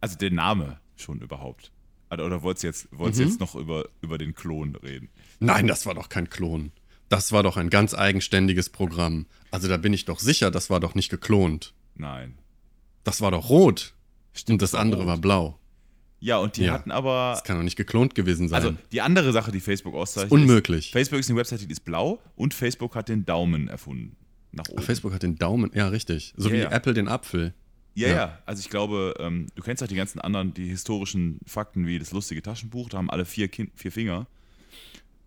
Also, der Name schon überhaupt. Oder, wolltest du jetzt, wolltest du Mhm. jetzt noch über, über den Klon reden? Nein, das war doch kein Klon. Das war doch ein ganz eigenständiges Programm. Also da bin ich doch sicher, das war doch nicht geklont. Nein. Das war doch rot. Und das andere rot. war blau. Ja, und die Ja. hatten aber. Das kann doch nicht geklont gewesen sein. Also, die andere Sache, die Facebook auszeichnet. unmöglich. Ist, Facebook ist eine Webseite, die ist blau und Facebook hat den Daumen erfunden. Nach oben. Facebook hat den Daumen, ja, richtig. So Ja, wie ja. Apple den Apfel. Ja, Ja. ja, Also ich glaube, ähm, du kennst auch die ganzen anderen, die historischen Fakten wie das lustige Taschenbuch, da haben alle vier, kind, vier Finger.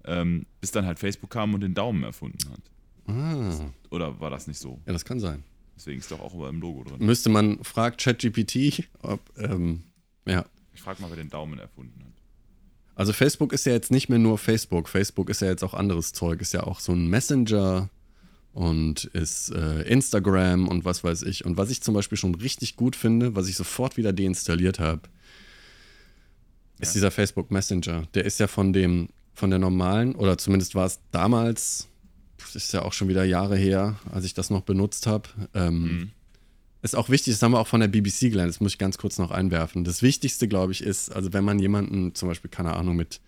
Ähm, bis dann halt Facebook kam und den Daumen erfunden hat. Ah, Oder war das nicht so? ja, das kann sein. Deswegen ist doch auch über im Logo drin. Müsste man, fragt ChatGPT, ob, ähm, ja. Ich frage mal, wer den Daumen erfunden hat. Also Facebook ist ja jetzt nicht mehr nur Facebook. Facebook ist ja jetzt auch anderes Zeug. Ist ja auch so ein Messenger und ist äh, Instagram und was weiß ich. Und was ich zum Beispiel schon richtig gut finde, was ich sofort wieder deinstalliert habe, ist Ja. dieser Facebook Messenger. Der ist ja von dem, von der normalen, oder zumindest war es damals, das ist ja auch schon wieder Jahre her, als ich das noch benutzt habe. Ähm, Mhm. Ist auch wichtig, das haben wir auch von der BBC gelernt, das muss ich ganz kurz noch einwerfen. Das Wichtigste, glaube ich, ist, also wenn man jemanden, zum Beispiel, keine Ahnung, mit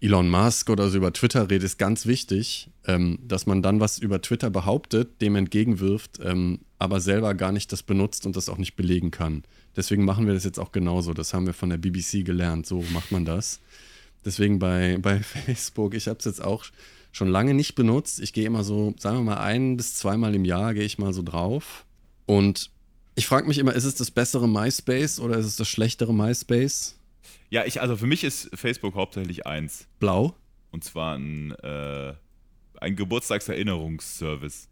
Elon Musk oder so über Twitter redet, ist ganz wichtig, ähm, dass man dann was über Twitter behauptet, dem entgegenwirft, ähm, aber selber gar nicht das benutzt und das auch nicht belegen kann. Deswegen machen wir das jetzt auch genauso. Das haben wir von der BBC gelernt. So macht man das. Deswegen bei, bei Facebook, ich habe es jetzt auch schon lange nicht benutzt. Ich gehe immer so, sagen wir mal, ein bis zweimal im Jahr gehe ich mal so drauf. Und ich frage mich immer, ist es das bessere MySpace oder ist es das schlechtere MySpace? Ja, ich, also für mich ist Facebook hauptsächlich eins. Blau? Und zwar ein, äh, ein Geburtstagserinnerungsservice.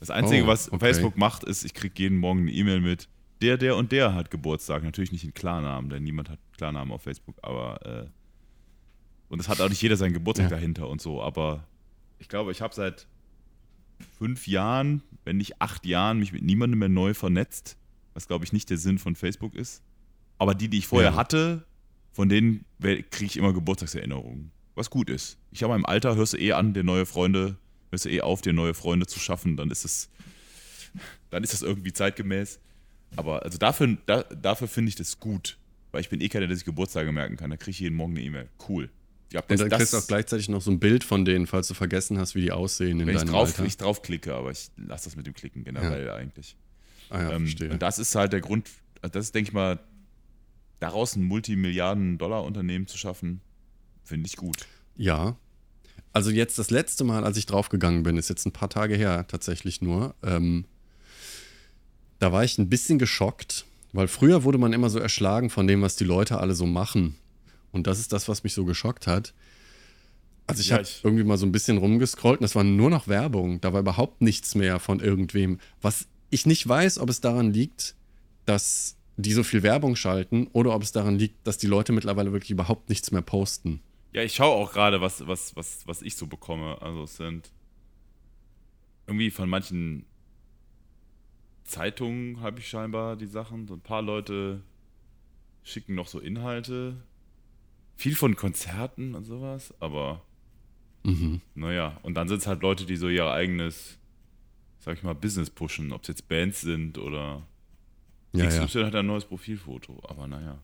Das Einzige, Oh, was okay. Facebook macht, ist, ich kriege jeden Morgen eine E-Mail mit, der, der und der hat Geburtstag. Natürlich nicht in Klarnamen, denn niemand hat Klarnamen auf Facebook, aber äh, und es hat auch nicht jeder seinen Geburtstag Ja. dahinter und so, aber ich glaube, ich habe seit fünf Jahren, wenn nicht acht Jahren, mich mit niemandem mehr neu vernetzt, was glaube ich nicht der Sinn von Facebook ist. Aber die, die ich vorher Ja. hatte, von denen kriege ich immer Geburtstagserinnerungen. Was gut ist. Ich habe im Alter, hörst du eh an, dir neue Freunde, hörst du eh auf, dir neue Freunde zu schaffen, dann ist es, dann ist das irgendwie zeitgemäß. Aber also dafür, da, dafür finde ich das gut. Weil ich bin eh keiner, der sich Geburtstage merken kann. Da kriege ich jeden Morgen eine E-Mail. Cool. Ja, Und dann das- kriegst du auch gleichzeitig noch so ein Bild von denen, falls du vergessen hast, wie die aussehen in wenn ich deinem drauf, Alter. ich draufklicke, aber ich lasse das mit dem Klicken generell eigentlich. ah ja, ähm, verstehe. und das ist halt der Grund, also das ist, denke ich mal, daraus ein Multimilliarden-Dollar-Unternehmen zu schaffen, finde ich gut. Ja. Also jetzt das letzte Mal, als ich draufgegangen bin, ist jetzt ein paar Tage her tatsächlich nur. Ähm, da war ich ein bisschen geschockt, weil früher wurde man immer so erschlagen von dem, was die Leute alle so machen. Und das ist das, was mich so geschockt hat. Also ich Ja, habe irgendwie mal so ein bisschen rumgescrollt und es war nur noch Werbung. Da war überhaupt nichts mehr von irgendwem. Was ich nicht weiß, ob es daran liegt, dass die so viel Werbung schalten oder ob es daran liegt, dass die Leute mittlerweile wirklich überhaupt nichts mehr posten. Ja, ich schaue auch gerade, was, was, was, was ich so bekomme. Also es sind irgendwie von manchen Zeitungen habe ich scheinbar die Sachen. So ein paar Leute schicken noch so Inhalte. Viel von Konzerten und sowas, aber Mhm. naja. Und dann sind es halt Leute, die so ihr eigenes, sag ich mal, Business pushen. Ob es jetzt Bands sind oder Ja, ja. XY hat ein neues Profilfoto. Aber naja,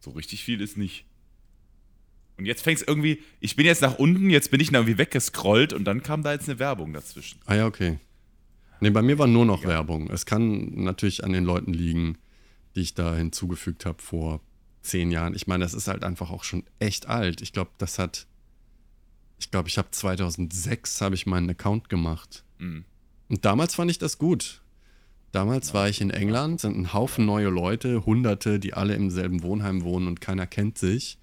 so richtig viel ist nicht. Und jetzt fängt es irgendwie, ich bin jetzt nach unten, jetzt bin ich irgendwie weggescrollt und dann kam da jetzt eine Werbung dazwischen. Ah ja, okay. Nee, bei mir war nur noch Werbung. Es kann natürlich an den Leuten liegen, die ich da hinzugefügt habe vor zehn Jahren. Ich meine, das ist halt einfach auch schon echt alt. Ich glaube, das hat, ich glaube, ich habe 2006 habe ich meinen Account gemacht. Mhm. Und damals fand ich das gut. Damals war ich in England, sind ein Haufen neue Leute, Hunderte, die alle im selben Wohnheim wohnen und keiner kennt sich.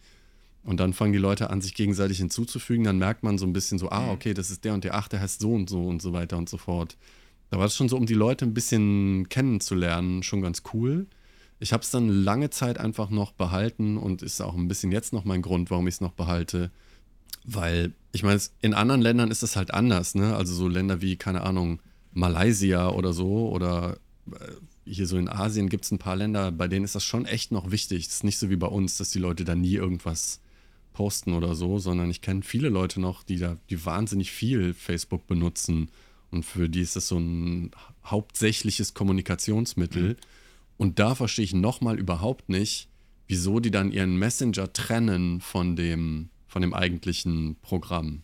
Und dann fangen die Leute an, sich gegenseitig hinzuzufügen. Dann merkt man so ein bisschen so, ah, okay, das ist der und der, ach, der heißt so und so und so weiter und so fort. Da war es schon so, um die Leute ein bisschen kennenzulernen, schon ganz cool. Ich habe es dann lange Zeit einfach noch behalten und ist auch ein bisschen jetzt noch mein Grund, warum ich es noch behalte. Weil, ich meine, in anderen Ländern ist es halt anders, ne? Also so Länder wie, keine Ahnung, Malaysia oder so oder äh, hier so in Asien gibt es ein paar Länder, bei denen ist das schon echt noch wichtig. Es ist nicht so wie bei uns, dass die Leute da nie irgendwas posten oder so, sondern ich kenne viele Leute noch, die da, die wahnsinnig viel Facebook benutzen und für die ist das so ein hauptsächliches Kommunikationsmittel. Und da verstehe ich nochmal überhaupt nicht, wieso die dann ihren Messenger trennen von dem, von dem eigentlichen Programm.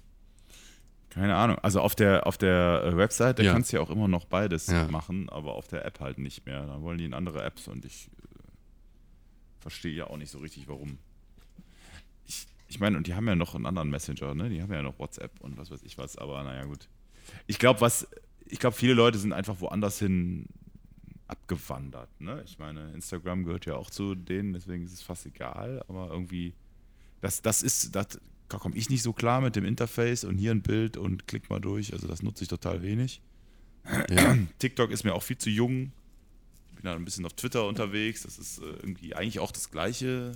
Keine Ahnung. Also auf der, auf der äh, Website, da Ja. kannst du ja auch immer noch beides Ja. machen, aber auf der App halt nicht mehr. Da wollen die in andere Apps und ich äh, verstehe ja auch nicht so richtig, warum. Ich, ich meine, und die haben ja noch einen anderen Messenger, ne? Die haben ja noch WhatsApp und was weiß ich was, aber naja, gut. Ich glaube, was, ich glaube, viele Leute sind einfach woanders hin abgewandert, ne? Ich meine, Instagram gehört ja auch zu denen, deswegen ist es fast egal, aber irgendwie, das, das ist, das, da komme ich nicht so klar mit dem Interface und hier ein Bild und klick mal durch. Also das nutze ich total wenig. Ja. TikTok ist mir auch viel zu jung. Ich bin da ein bisschen auf Twitter unterwegs. Das ist äh, irgendwie eigentlich auch das Gleiche.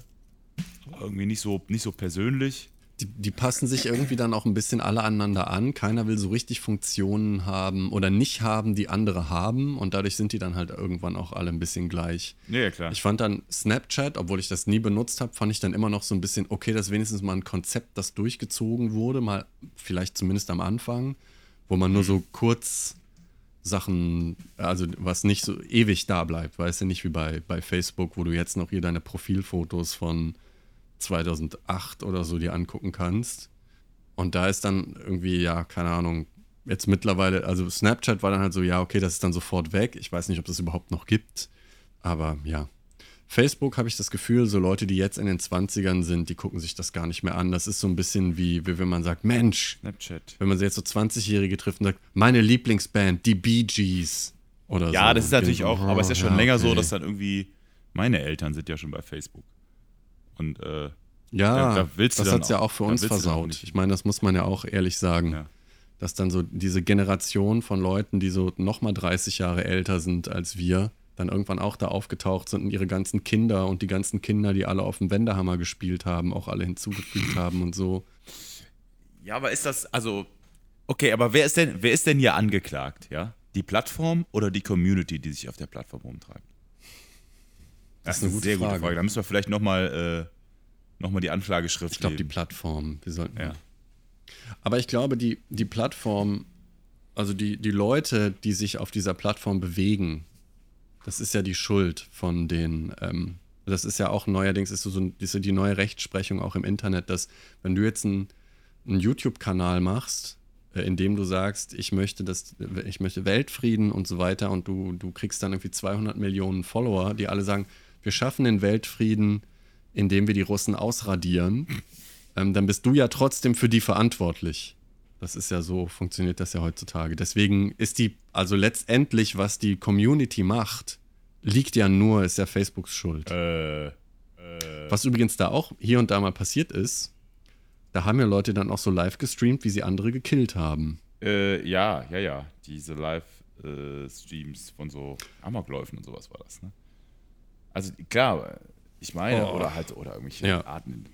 Aber irgendwie nicht so, nicht so persönlich. Die, die passen sich irgendwie dann auch ein bisschen alle aneinander an. Keiner will so richtig Funktionen haben oder nicht haben, die andere haben. Und dadurch sind die dann halt irgendwann auch alle ein bisschen gleich. Ja, klar. Ich fand dann Snapchat, obwohl ich das nie benutzt habe, fand ich dann immer noch so ein bisschen, okay, das ist wenigstens mal ein Konzept, das durchgezogen wurde, mal vielleicht zumindest am Anfang, wo man nur so kurz Sachen, also was nicht so ewig da bleibt, weißt du, nicht wie bei, bei Facebook, wo du jetzt noch hier deine Profilfotos von 2008 oder so dir angucken kannst. Und da ist dann irgendwie, ja, keine Ahnung, jetzt mittlerweile, also Snapchat war dann halt so, ja, okay, das ist dann sofort weg. Ich weiß nicht, ob das überhaupt noch gibt, aber ja. Facebook habe ich das Gefühl, so Leute, die jetzt in den 20ern sind, die gucken sich das gar nicht mehr an. Das ist so ein bisschen wie, wie wenn man sagt, Mensch, Snapchat. wenn man jetzt so 20-Jährige trifft und sagt, meine Lieblingsband, die Bee Gees oder so. Ja, das ist natürlich die auch, so, aber es ist ja schon länger so, okay. dass dann irgendwie, meine Eltern sind ja schon bei Facebook. Und äh, Ja, da- da willst du das hat es ja auch- für uns versaut. Ich meine, das muss man ja auch ehrlich sagen. Ja. Dass dann so diese Generation von Leuten, die so nochmal 30 Jahre älter sind als wir, dann irgendwann auch da aufgetaucht sind und ihre ganzen Kinder und die ganzen Kinder, die alle auf dem Wendehammer gespielt haben, auch alle hinzugefügt haben und so. Ja, aber ist das, also, okay, aber wer ist denn, wer ist denn hier angeklagt, ja? Die Plattform oder die Community, die sich auf der Plattform rumtreibt? Das ist eine gute Frage. Da müssen wir vielleicht nochmal äh, noch mal die Anklageschrift Ich glaube, die. Plattform, wir sollten. Ja. Aber ich glaube, die, die Plattform, also die, die Leute, die sich auf dieser Plattform bewegen, das ist ja die Schuld von den, ähm, das ist ja auch neuerdings, ist so, ein- ist so die neue Rechtsprechung auch im Internet, dass wenn du jetzt einen, einen YouTube-Kanal machst, äh, in dem du sagst, ich möchte das, ich möchte Weltfrieden und so weiter und du, du kriegst dann irgendwie 200 Millionen Follower, die alle sagen, wir schaffen den Weltfrieden, indem wir die Russen ausradieren, ähm, dann bist du ja trotzdem für die verantwortlich. Das ist ja so, funktioniert das ja heutzutage. Deswegen ist die, also letztendlich, was die Community macht, liegt ja nur, ist ja Facebooks Schuld. Äh, Was übrigens da auch hier und da mal passiert ist, da haben ja Leute dann auch so live gestreamt, wie sie andere gekillt haben. äh, ja, ja, ja. Diese Live-Streams von so Amokläufen und sowas war das, ne? Also klar, ich meine, Oh. oder halt, oder irgendwelche Ja. Arten.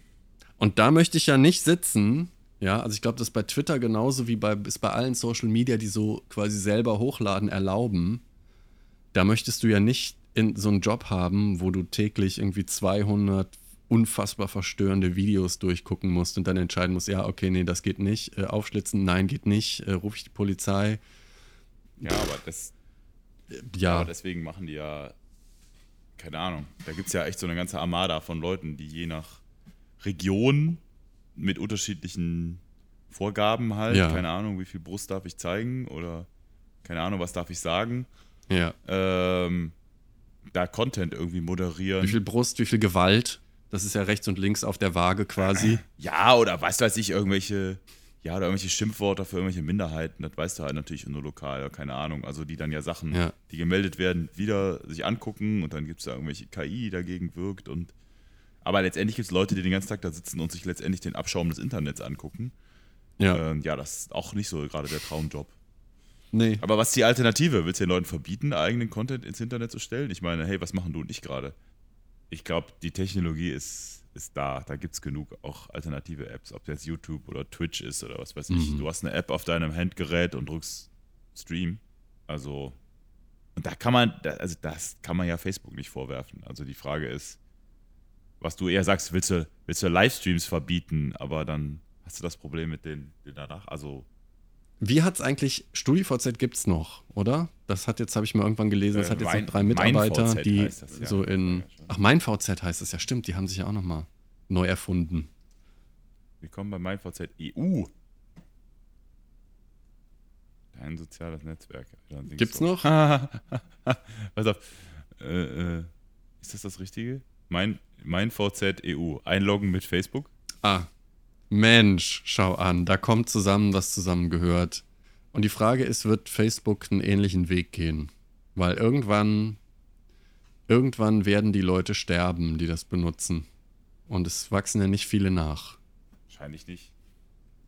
Und da möchte ich ja nicht sitzen. Ja, also ich glaube, das ist bei Twitter genauso wie bei, ist bei allen Social Media, die so quasi selber hochladen, erlauben. Da möchtest du ja nicht in so einen Job haben, wo du täglich irgendwie 200 unfassbar verstörende Videos durchgucken musst und dann entscheiden musst, ja, okay, nee, das geht nicht. Äh, aufschlitzen, nein, geht nicht. Äh, Rufe ich die Polizei. Ja, aber das, Ja, Aber deswegen machen die ja, keine Ahnung, da gibt es ja echt so eine ganze Armada von Leuten, die je nach Region mit unterschiedlichen Vorgaben halt, Ja. keine Ahnung, wie viel Brust darf ich zeigen oder keine Ahnung, was darf ich sagen, ja. ähm, da Content irgendwie moderieren. Wie viel Brust, wie viel Gewalt. Das ist ja rechts und links auf der Waage quasi. Ja, oder was weiß ich, irgendwelche, ja, oder irgendwelche Schimpfwörter für irgendwelche Minderheiten, das weißt du halt natürlich nur lokal, oder keine Ahnung. Also die dann ja Sachen, Ja. die gemeldet werden, wieder sich angucken und dann gibt es da irgendwelche KI, die dagegen wirkt und aber letztendlich gibt es Leute, die den ganzen Tag da sitzen und sich letztendlich den Abschaum des Internets angucken. Ja. Ähm, ja, das ist auch nicht so gerade der Traumjob. Nee. Aber was ist die Alternative? Willst du den Leuten verbieten, eigenen Content ins Internet zu stellen? Ich meine, hey, was machen du und ich gerade? Ich glaube, die Technologie ist, ist da. Da gibt es genug auch alternative Apps, ob das YouTube oder Twitch ist oder was weiß ich. Mhm. Du hast eine App auf deinem Handgerät und drückst Stream. Also, und da kann man, also das kann man ja Facebook nicht vorwerfen. Also die Frage ist, was du eher sagst, willst du, willst du Livestreams verbieten, aber dann hast du das Problem mit den, den danach. Also, Wie hat's eigentlich, StudiVZ gibt's noch, oder? Das hat jetzt, habe ich mal irgendwann gelesen, das Äh, hat jetzt mein- noch drei mein Mitarbeiter, VZ die das, ja. so in, ach, mein VZ heißt es ja, stimmt, die haben sich ja auch nochmal neu erfunden. Willkommen bei MeinVZ EU. Ein soziales Netzwerk. Gibt's doch. noch? Pass auf. Äh, äh, ist das das Richtige? Mein, mein VZ EU. Einloggen mit Facebook? Ah, Mensch, schau an, da kommt zusammen, was zusammengehört. Und die Frage ist, wird Facebook einen ähnlichen Weg gehen? Weil irgendwann, irgendwann werden die Leute sterben, die das benutzen. Und es wachsen ja nicht viele nach. Wahrscheinlich nicht.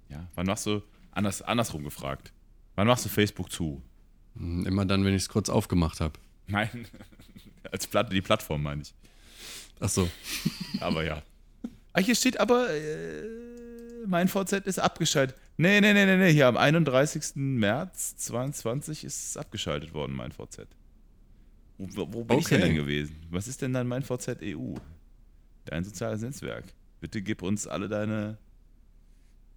Ja. Wann machst du, anders, andersrum gefragt, wann machst du Facebook zu? Hm, Immer dann, wenn ich es kurz aufgemacht habe. Nein, als Platte, die Plattform meine ich. Ach so. Aber ja. Ah, hier steht aber, äh, mein VZ ist abgeschaltet. Nee, nee, nee, nee, nee. Hier am 31. März 22 ist es abgeschaltet worden, mein VZ. Wo, wo bin ich Okay. denn gewesen? Was ist denn dann mein VZ EU? Dein soziales Netzwerk. Bitte gib uns alle deine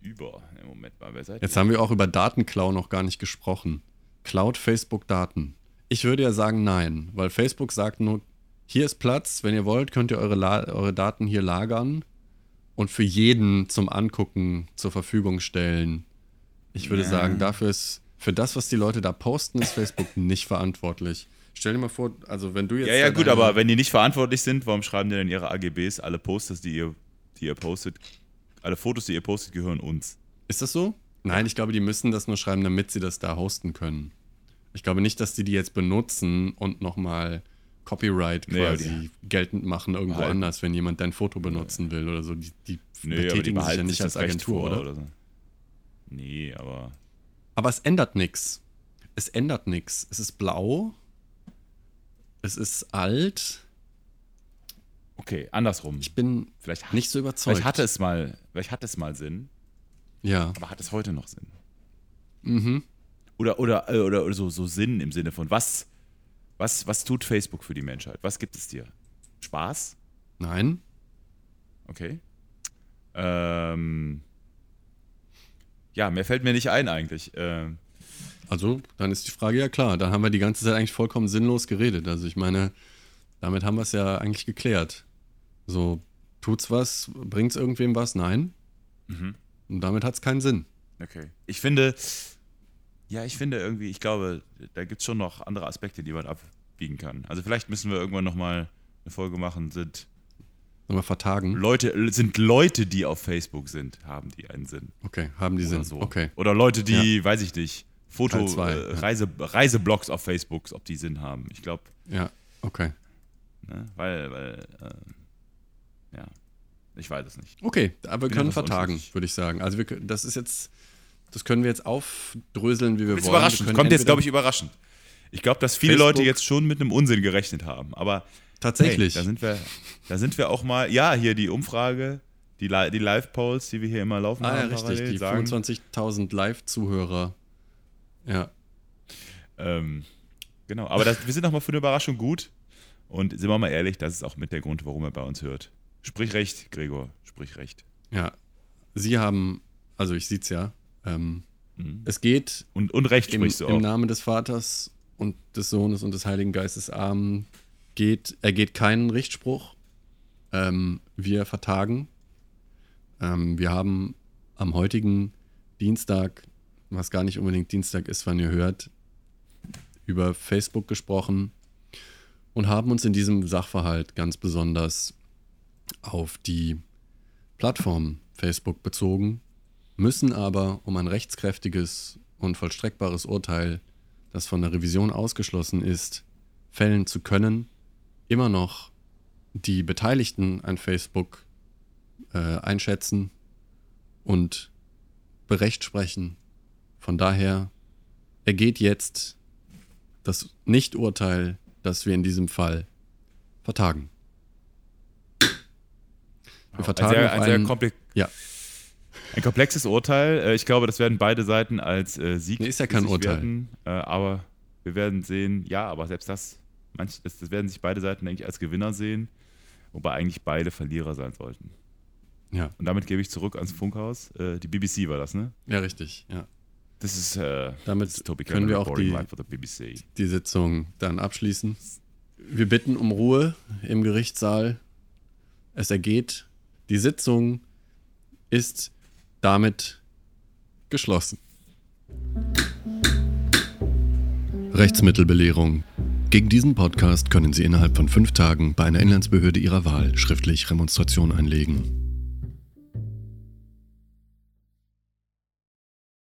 über. Im Moment mal, wer seid Jetzt ihr? haben wir auch über Datenklau noch gar nicht gesprochen. Klaut Facebook Daten? Ich würde ja sagen nein, weil Facebook sagt nur, hier ist Platz, wenn ihr wollt, könnt ihr eure, La eure Daten hier lagern und für jeden zum Angucken zur Verfügung stellen. Ich würde Ja. sagen, dafür ist, für das, was die Leute da posten, ist Facebook nicht verantwortlich. Stell dir mal vor, also wenn du jetzt. Ja, ja, gut, aber wenn die nicht verantwortlich sind, warum schreiben die denn ihre AGBs? Alle Posters, die ihr, die ihr postet, alle Fotos, die ihr postet, gehören uns. Ist das so? Nein, ich glaube, die müssen das nur schreiben, damit sie das da hosten können. Ich glaube nicht, dass die die jetzt benutzen und nochmal Copyright Nee, quasi geltend machen irgendwo behalten- anders, wenn jemand dein Foto benutzen will oder so. Die, die Nee, aber die betätigen sich ja nicht als Agentur, vor oder? so. Nee, aber Aber es ändert nichts. Es ändert nichts. Es ist blau. Es ist alt. okay, andersrum. Ich bin vielleicht hat, nicht so überzeugt. vielleicht hatte es mal, vielleicht hat es mal Sinn, ja. aber hat es heute noch Sinn? Mhm. Oder, oder, äh, oder, oder so, so Sinn im Sinne von, was, was, was tut Facebook für die Menschheit? Was gibt es dir? Spaß? Nein. Okay. Ähm, ja, mehr fällt mir nicht ein eigentlich. Ähm, Also, dann ist die Frage ja klar. Dann haben wir die ganze Zeit eigentlich vollkommen sinnlos geredet. Also, ich meine, damit haben wir es ja eigentlich geklärt. So, tut's was? Bringt's irgendwem was? Nein. Mhm. Und damit hat es keinen Sinn. Okay. Ich finde, ja, ich finde irgendwie, ich glaube, da gibt es schon noch andere Aspekte, die man abbiegen kann. Also vielleicht müssen wir irgendwann nochmal eine Folge machen, sind Sollen wir vertagen? Leute, sind Leute, die auf Facebook sind, haben die einen Sinn. Okay, haben die Oder Sinn. so. Okay. Oder Leute, die, weiß ich nicht, Foto, zwei, äh, ja. Reise, Reiseblogs auf Facebook, ob die Sinn haben. Ich glaube, Ja, okay. ne, weil, weil, äh, ja, ich weiß es nicht. Okay, aber wir können vertagen, würde ich sagen. Also, wir, können- das ist jetzt, das können wir jetzt aufdröseln, wie wir wollen. Wir überraschend, können kommt jetzt, glaube ich, überraschend. Ich glaube, dass viele Facebook- Leute jetzt schon mit einem Unsinn gerechnet haben, aber Tatsächlich. Hey, da, sind wir, da sind wir auch mal, ja, hier die Umfrage, die, die Live-Polls, die wir hier immer laufen ah, ja, haben. richtig. parallel, Die sagen, 25.000 Live-Zuhörer. Ja. ähm, genau, aber das, wir sind nochmal für eine Überraschung gut. Und sind wir mal ehrlich, das ist auch mit der Grund, warum er bei uns hört. Sprich recht, Gregor, sprich recht. Ja. Sie haben, also ich sieht's ja, ähm, Mhm. es geht Und, und recht im, sprichst du im. Namen des Vaters und des Sohnes und des Heiligen Geistes Amen geht, ergeht keinen Richtspruch. Ähm, wir vertagen. Ähm, wir haben am heutigen Dienstag, was gar nicht unbedingt Dienstag ist, wann ihr hört, über Facebook gesprochen und haben uns in diesem Sachverhalt ganz besonders auf die Plattform Facebook bezogen, müssen aber, um ein rechtskräftiges und vollstreckbares Urteil, das von der Revision ausgeschlossen ist, fällen zu können, immer noch die Beteiligten an Facebook äh, einschätzen und berecht sprechen. Von daher ergeht jetzt das Nichturteil, das wir in diesem Fall vertagen. Wir ein vertagen sehr, auf ein, sehr komplex, Ja, ein komplexes Urteil. Äh, Ich glaube, das werden beide Seiten als äh, Sieg Nee, ist ja kein Urteil. werten. Äh, aber wir werden sehen, ja, aber selbst das, manch, das, werden sich beide Seiten eigentlich als Gewinner sehen, wobei eigentlich beide Verlierer sein sollten. ja, Und damit gebe ich zurück ans Funkhaus. Die BBC war das, ne? ja, richtig. Ja. Das ist, äh, Damit das ist können wir auch die- die Sitzung dann abschließen. Wir bitten um Ruhe im Gerichtssaal. Es ergeht. Die Sitzung ist damit geschlossen. Rechtsmittelbelehrung. Gegen diesen Podcast können Sie innerhalb von fünf Tagen bei einer Inlandsbehörde Ihrer Wahl schriftlich Remonstration einlegen.